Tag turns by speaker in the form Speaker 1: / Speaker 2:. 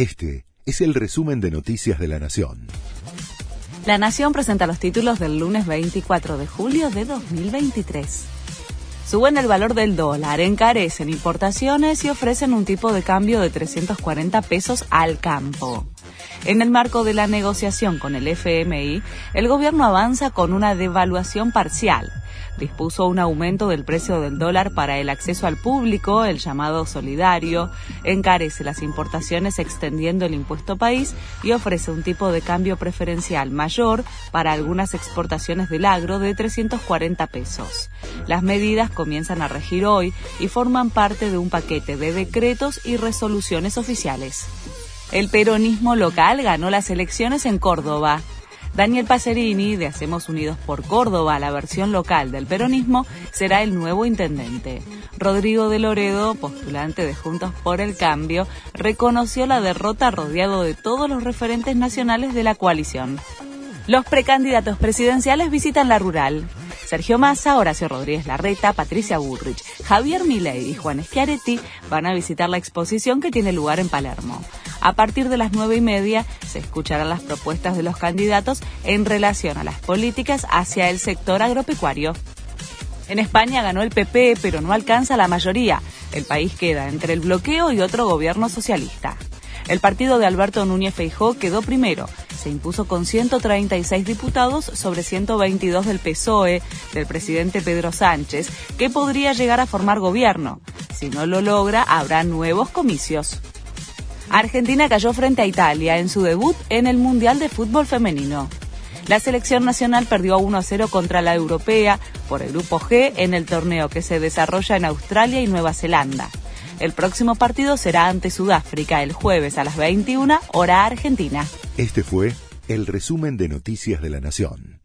Speaker 1: Este es el resumen de Noticias de la Nación.
Speaker 2: La Nación presenta los títulos del lunes 24 de julio de 2023. Suben el valor del dólar, encarecen importaciones y ofrecen un tipo de cambio de 340 pesos al campo. En el marco de la negociación con el FMI, el gobierno avanza con una devaluación parcial. Dispuso un aumento del precio del dólar para el acceso al público, el llamado solidario, encarece las importaciones extendiendo el impuesto país y ofrece un tipo de cambio preferencial mayor para algunas exportaciones del agro de 340 pesos. Las medidas comienzan a regir hoy y forman parte de un paquete de decretos y resoluciones oficiales. El peronismo local ganó las elecciones en Córdoba. Daniel Pacerini, de Hacemos Unidos por Córdoba, la versión local del peronismo, será el nuevo intendente. Rodrigo de Loredo, postulante de Juntos por el Cambio, reconoció la derrota rodeado de todos los referentes nacionales de la coalición. Los precandidatos presidenciales visitan la rural. Sergio Massa, Horacio Rodríguez Larreta, Patricia Bullrich, Javier Milei y Juan Schiaretti van a visitar la exposición que tiene lugar en Palermo. A partir de las nueve y media se escucharán las propuestas de los candidatos en relación a las políticas hacia el sector agropecuario. En España ganó el PP, pero no alcanza la mayoría. El país queda entre el bloqueo y otro gobierno socialista. El partido de Alberto Núñez Feijó quedó primero. Se impuso con 136 diputados sobre 122 del PSOE, del presidente Pedro Sánchez, que podría llegar a formar gobierno. Si no lo logra, habrá nuevos comicios. Argentina cayó frente a Italia en su debut en el Mundial de Fútbol Femenino. La selección nacional perdió 1 0 contra la europea por el grupo G en el torneo que se desarrolla en Australia y Nueva Zelanda. El próximo partido será ante Sudáfrica el jueves a las 21 hora argentina.
Speaker 1: Este fue el resumen de Noticias de la Nación.